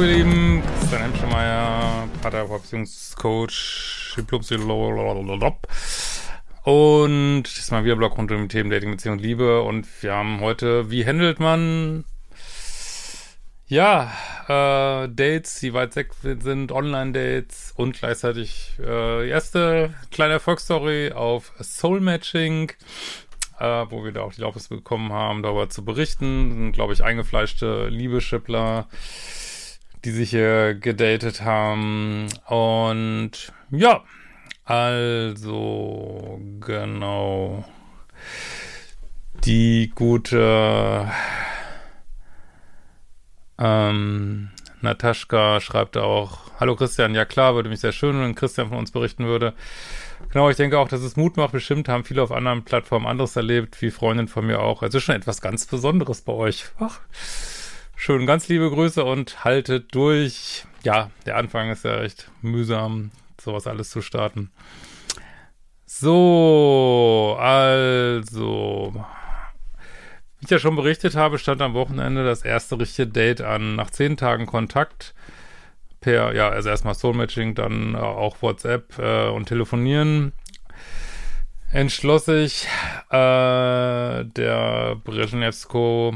Hallo ihr Lieben, Christian Hemschemeyer, Paartherapeutionscoach, Diplompsycholog und ist mal wieder Blog rund um die Themen Dating, Beziehung und Liebe. Und wir haben heute, wie handelt man? Ja, äh, Dates, die weit weg sind, Online-Dates und gleichzeitig äh, erste kleine Erfolgsstory auf Soul Matching, äh, wo wir da auch die Laufes bekommen haben, darüber zu berichten. Sind, glaube ich, eingefleischte Liebeschippler, die sich hier gedatet haben. Und ja, also genau. Die gute ähm, Nataschka schreibt auch, Hallo Christian, ja klar, würde mich sehr schön, wenn Christian von uns berichten würde. Genau, ich denke auch, dass es Mut macht. Bestimmt haben viele auf anderen Plattformen anderes erlebt, wie Freundin von mir auch. Also schon etwas ganz Besonderes bei euch. Ach, schön, ganz liebe Grüße und haltet durch. Ja, der Anfang ist ja recht mühsam, sowas alles zu starten. So, also, wie ich ja schon berichtet habe, stand am Wochenende das erste richtige Date an. Nach zehn Tagen Kontakt per, ja, also erstmal Soul-Matching, dann äh, auch WhatsApp äh, und Telefonieren, entschloss sich äh, der Brezhnevsko,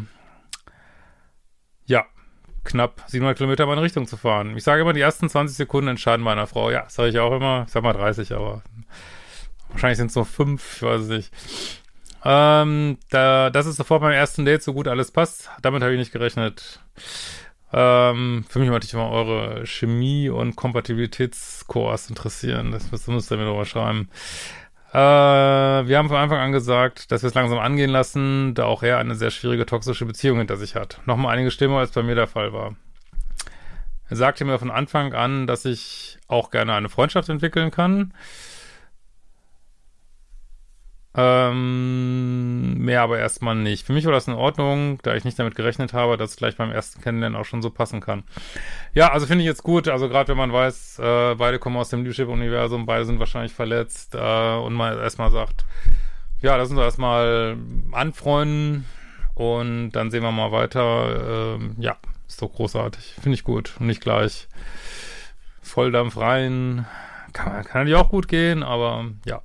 knapp 700 Kilometer in meine Richtung zu fahren. Ich sage immer, die ersten 20 Sekunden entscheiden meiner Frau. Ja, sage ich auch immer. Ich sag mal 30, aber wahrscheinlich sind es nur fünf, ich weiß es nicht. Ähm, da, das ist sofort beim ersten Date so gut alles passt. Damit habe ich nicht gerechnet. Ähm, für mich wollte ich mal eure Chemie- und Kompatibilitätskurs interessieren. Das müsst ihr mir doch mal schreiben. Äh, wir haben von Anfang an gesagt, dass wir es langsam angehen lassen, da auch er eine sehr schwierige toxische Beziehung hinter sich hat. Nochmal einige Stimmen, als bei mir der Fall war. Er sagte mir von Anfang an, dass ich auch gerne eine Freundschaft entwickeln kann. Ähm, mehr aber erstmal nicht. Für mich war das in Ordnung, da ich nicht damit gerechnet habe, dass es gleich beim ersten Kennenlernen auch schon so passen kann. Ja, also finde ich jetzt gut, also gerade wenn man weiß, äh, beide kommen aus dem Leadership-Universum, beide sind wahrscheinlich verletzt äh, und man erstmal sagt, ja, lass uns erstmal anfreunden und dann sehen wir mal weiter. Ähm, ja, ist doch großartig. Finde ich gut. Und nicht gleich Volldampf rein. Kann, kann natürlich auch gut gehen, aber ja.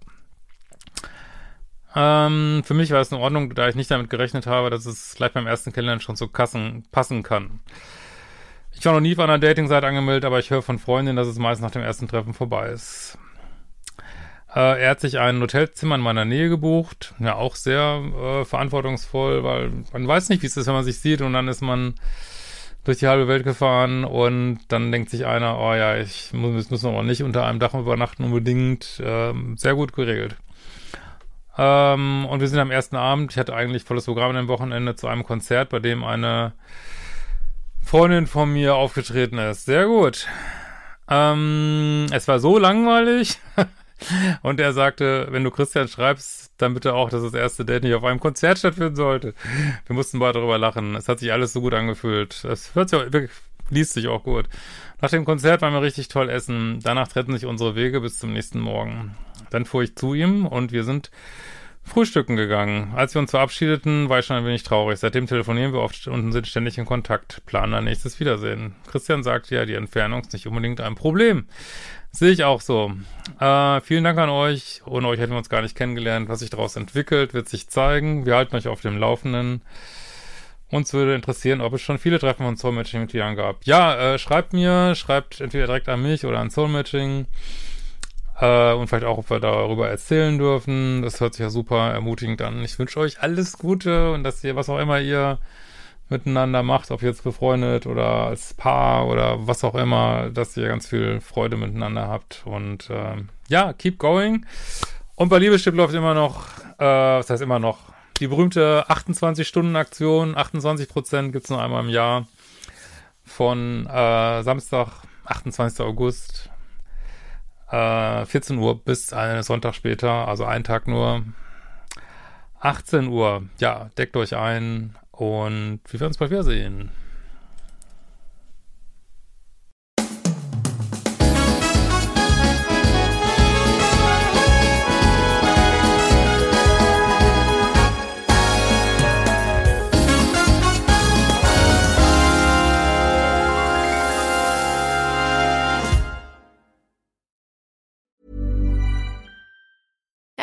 Ähm, für mich war es in Ordnung, da ich nicht damit gerechnet habe, dass es gleich beim ersten Kennenlernen schon zu Kassen passen kann. Ich war noch nie auf einer Dating-Seite angemeldet, aber ich höre von Freundinnen, dass es meist nach dem ersten Treffen vorbei ist. Äh, er hat sich ein Hotelzimmer in meiner Nähe gebucht. Ja, auch sehr äh, verantwortungsvoll, weil man weiß nicht, wie es ist, wenn man sich sieht und dann ist man durch die halbe Welt gefahren und dann denkt sich einer, oh ja, ich muss, müssen aber nicht unter einem Dach übernachten unbedingt. Ähm, sehr gut geregelt. Ähm, und wir sind am ersten Abend, ich hatte eigentlich volles Programm am Wochenende zu einem Konzert, bei dem eine Freundin von mir aufgetreten ist. Sehr gut. Ähm, es war so langweilig. und er sagte, wenn du Christian schreibst, dann bitte auch, dass das erste Date nicht auf einem Konzert stattfinden sollte. Wir mussten beide darüber lachen. Es hat sich alles so gut angefühlt. Es hört sich auch, wirklich, liest sich auch gut. Nach dem Konzert waren wir richtig toll essen. Danach trennten sich unsere Wege bis zum nächsten Morgen. Dann fuhr ich zu ihm und wir sind frühstücken gegangen. Als wir uns verabschiedeten, war ich schon ein wenig traurig. Seitdem telefonieren wir oft und sind ständig in Kontakt. Planen ein nächstes Wiedersehen. Christian sagt ja, die Entfernung ist nicht unbedingt ein Problem. Sehe ich auch so. Äh, vielen Dank an euch. Ohne euch hätten wir uns gar nicht kennengelernt. Was sich daraus entwickelt, wird sich zeigen. Wir halten euch auf dem Laufenden. Uns würde interessieren, ob es schon viele Treffen von Soul Matching Mitgliedern gab. Ja, äh, schreibt mir, schreibt entweder direkt an mich oder an Soul Matching. Äh, und vielleicht auch, ob wir darüber erzählen dürfen. Das hört sich ja super ermutigend an. Ich wünsche euch alles Gute und dass ihr, was auch immer ihr miteinander macht, ob jetzt befreundet oder als Paar oder was auch immer, dass ihr ganz viel Freude miteinander habt. Und äh, ja, keep going. Und bei Liebeschiff läuft immer noch, äh, was heißt immer noch, die berühmte 28-Stunden-Aktion, 28 Prozent gibt's nur einmal im Jahr. Von äh, Samstag, 28. August, äh, 14 Uhr bis einen Sonntag später, also einen Tag nur. 18 Uhr, ja, deckt euch ein und wir werden uns bald wiedersehen.